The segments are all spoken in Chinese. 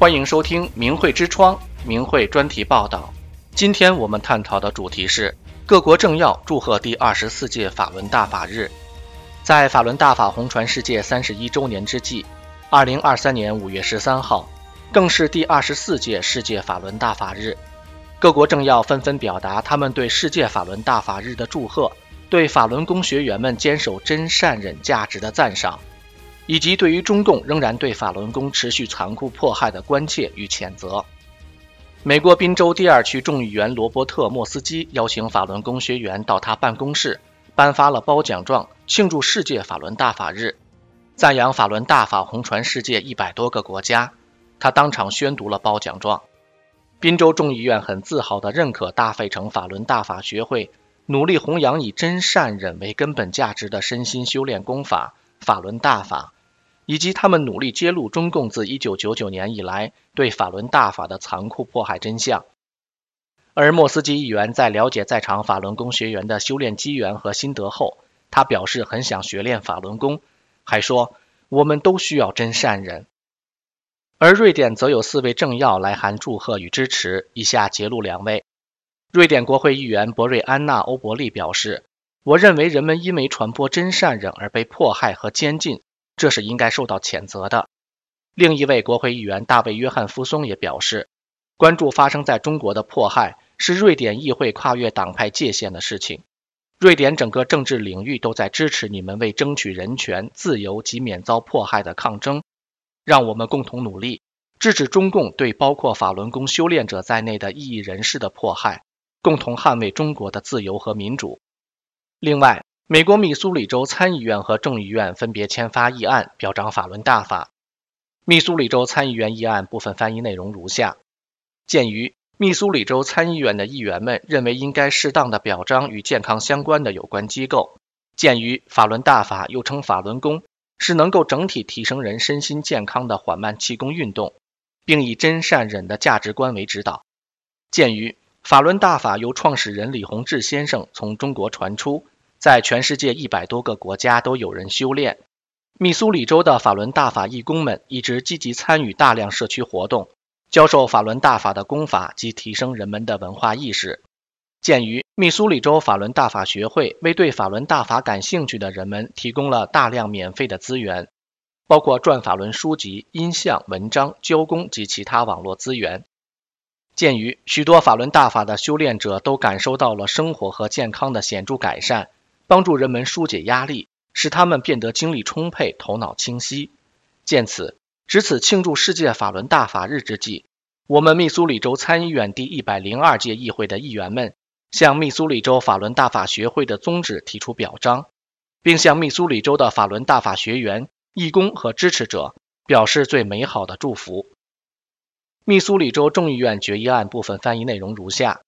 欢迎收听明慧之窗明慧专题报道。今天我们探讨的主题是各国政要祝贺第二十四届法轮大法日。在法轮大法红传世界三十一周年之际，二零二三年五月十三号，更是第二十四届世界法轮大法日。各国政要纷纷表达他们对世界法轮大法日的祝贺，对法轮功学员们坚守真善忍价值的赞赏。以及对于中共仍然对法轮功持续残酷迫害的关切与谴责。美国宾州第二区众议员罗伯特·莫斯基邀请法轮功学员到他办公室，颁发了褒奖状，庆祝世界法轮大法日，赞扬法轮大法红传世界一百多个国家。他当场宣读了褒奖状。宾州众议院很自豪地认可大费城法轮大法学会努力弘扬以真善忍为根本价值的身心修炼功法——法轮大法。以及他们努力揭露中共自1999年以来对法轮大法的残酷迫害真相。而莫斯基议员在了解在场法轮功学员的修炼机缘和心得后，他表示很想学练法轮功，还说我们都需要真善人。而瑞典则有四位政要来函祝贺与支持，以下节录两位。瑞典国会议员博瑞安娜·欧伯利表示：“我认为人们因为传播真善忍而被迫害和监禁。”这是应该受到谴责的。另一位国会议员大卫·约翰夫松也表示，关注发生在中国的迫害是瑞典议会跨越党派界限的事情。瑞典整个政治领域都在支持你们为争取人权、自由及免遭迫害的抗争。让我们共同努力，制止中共对包括法轮功修炼者在内的异议人士的迫害，共同捍卫中国的自由和民主。另外，美国密苏里州参议院和众议院分别签发议案，表彰法轮大法。密苏里州参议院议案部分翻译内容如下：鉴于密苏里州参议院的议员们认为应该适当的表彰与健康相关的有关机构；鉴于法轮大法又称法轮功，是能够整体提升人身心健康的缓慢气功运动，并以真善忍的价值观为指导；鉴于法轮大法由创始人李洪志先生从中国传出。在全世界一百多个国家都有人修炼。密苏里州的法轮大法义工们一直积极参与大量社区活动，教授法轮大法的功法及提升人们的文化意识。鉴于密苏里州法轮大法学会为对法轮大法感兴趣的人们提供了大量免费的资源，包括转法轮书籍、音像、文章、教功及其他网络资源。鉴于许多法轮大法的修炼者都感受到了生活和健康的显著改善。帮助人们纾解压力，使他们变得精力充沛、头脑清晰。见此，值此庆祝世界法轮大法日之际，我们密苏里州参议院第一百零二届议会的议员们向密苏里州法轮大法学会的宗旨提出表彰，并向密苏里州的法轮大法学员、义工和支持者表示最美好的祝福。密苏里州众议院决议案部分翻译内容如下：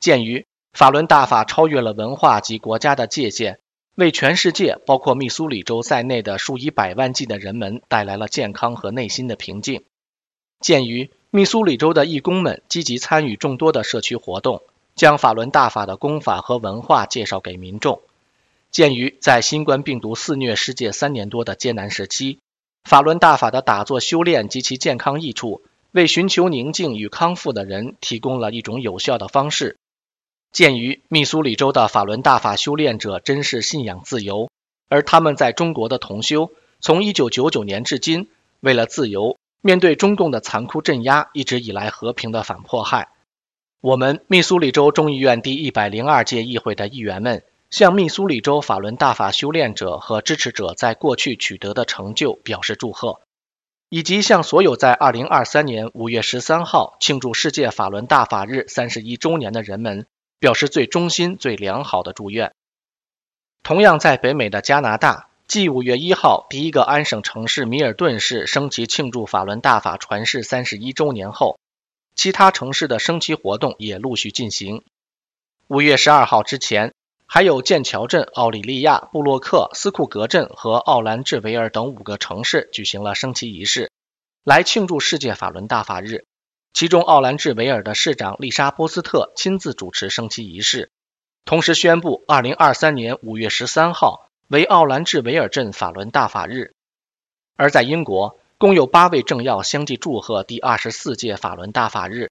鉴于法轮大法超越了文化及国家的界限，为全世界，包括密苏里州在内的数以百万计的人们带来了健康和内心的平静。鉴于密苏里州的义工们积极参与众多的社区活动，将法轮大法的功法和文化介绍给民众。鉴于在新冠病毒肆虐世界三年多的艰难时期，法轮大法的打坐修炼及其健康益处，为寻求宁静与康复的人提供了一种有效的方式。鉴于密苏里州的法轮大法修炼者珍视信仰自由，而他们在中国的同修从1999年至今，为了自由，面对中共的残酷镇压，一直以来和平的反迫害。我们密苏里州众议院第一百零二届议会的议员们，向密苏里州法轮大法修炼者和支持者在过去取得的成就表示祝贺，以及向所有在2023年5月13号庆祝世界法轮大法日31周年的人们。表示最衷心、最良好的祝愿。同样在北美的加拿大，继五月一号第一个安省城市米尔顿市升旗庆祝法轮大法传世三十一周年后，其他城市的升旗活动也陆续进行。五月十二号之前，还有剑桥镇、奥里利亚、布洛克、斯库格镇和奥兰治维尔等五个城市举行了升旗仪式，来庆祝世界法轮大法日。其中，奥兰治维尔的市长丽莎·波斯特亲自主持升旗仪式，同时宣布2023年5月13号为奥兰治维尔镇法轮大法日。而在英国，共有八位政要相继祝贺第二十四届法轮大法日。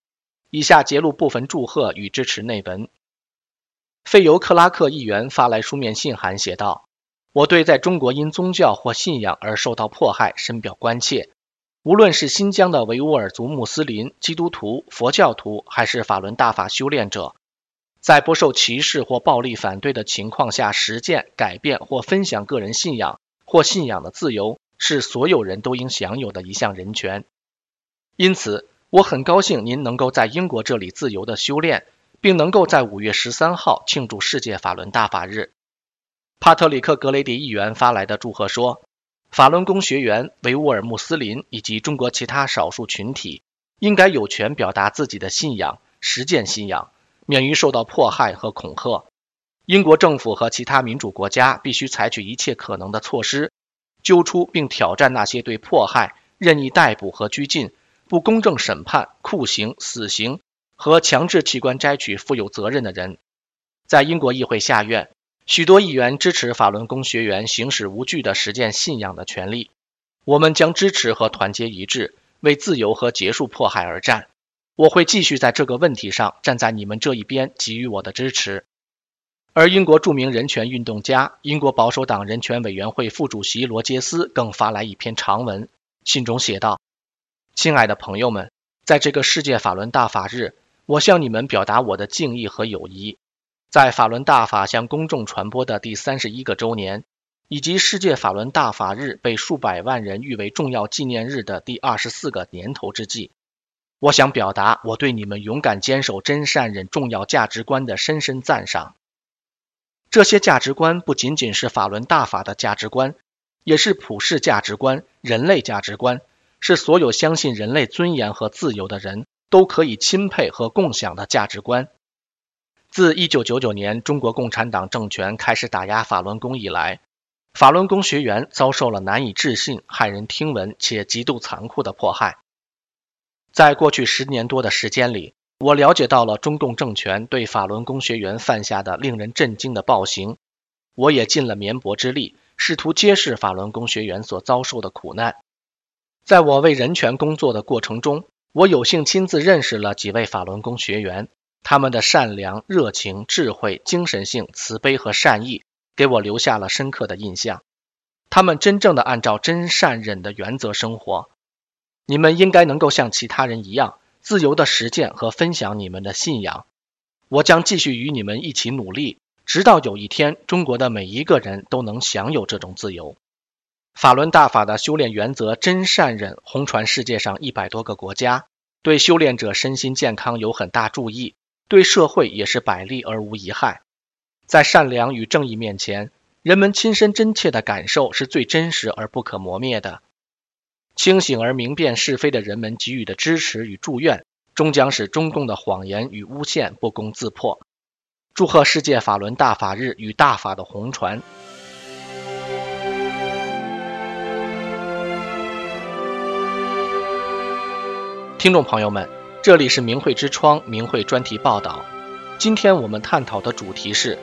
以下节录部分祝贺与支持内文。费尤克拉克议员发来书面信函写道：“我对在中国因宗教或信仰而受到迫害深表关切。无论是新疆的维吾尔族穆斯林、基督徒、佛教徒，还是法轮大法修炼者，在不受歧视或暴力反对的情况下实践、改变或分享个人信仰或信仰的自由。”是所有人都应享有的一项人权，因此我很高兴您能够在英国这里自由的修炼，并能够在五月十三号庆祝世界法轮大法日。帕特里克·格雷迪议员发来的祝贺说：“法轮功学员、维吾尔穆斯林以及中国其他少数群体应该有权表达自己的信仰，实践信仰，免于受到迫害和恐吓。英国政府和其他民主国家必须采取一切可能的措施。”揪出并挑战那些对迫害、任意逮捕和拘禁、不公正审判、酷刑、死刑和强制器官摘取负有责任的人。在英国议会下院，许多议员支持法轮功学员行使无惧的实践信仰的权利。我们将支持和团结一致，为自由和结束迫害而战。我会继续在这个问题上站在你们这一边，给予我的支持。而英国著名人权运动家、英国保守党人权委员会副主席罗杰斯更发来一篇长文，信中写道：“亲爱的朋友们，在这个世界法轮大法日，我向你们表达我的敬意和友谊。在法轮大法向公众传播的第三十一个周年，以及世界法轮大法日被数百万人誉为重要纪念日的第二十四个年头之际，我想表达我对你们勇敢坚守真善忍重要价值观的深深赞赏。”这些价值观不仅仅是法轮大法的价值观，也是普世价值观、人类价值观，是所有相信人类尊严和自由的人都可以钦佩和共享的价值观。自1999年中国共产党政权开始打压法轮功以来，法轮功学员遭受了难以置信、骇人听闻且极度残酷的迫害。在过去十年多的时间里，我了解到了中共政权对法轮功学员犯下的令人震惊的暴行，我也尽了绵薄之力，试图揭示法轮功学员所遭受的苦难。在我为人权工作的过程中，我有幸亲自认识了几位法轮功学员，他们的善良、热情、智慧、精神性、慈悲和善意，给我留下了深刻的印象。他们真正的按照真善忍的原则生活。你们应该能够像其他人一样。自由的实践和分享你们的信仰，我将继续与你们一起努力，直到有一天，中国的每一个人都能享有这种自由。法轮大法的修炼原则真善忍红传世界上一百多个国家，对修炼者身心健康有很大助益，对社会也是百利而无一害。在善良与正义面前，人们亲身真切的感受是最真实而不可磨灭的。清醒而明辨是非的人们给予的支持与祝愿，终将使中共的谎言与诬陷不攻自破。祝贺世界法轮大法日与大法的红传！听众朋友们，这里是明慧之窗明慧专题报道。今天我们探讨的主题是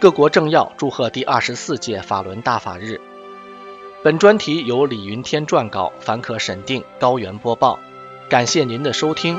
各国政要祝贺第二十四届法轮大法日。本专题由李云天撰稿，凡可审定，高原播报。感谢您的收听。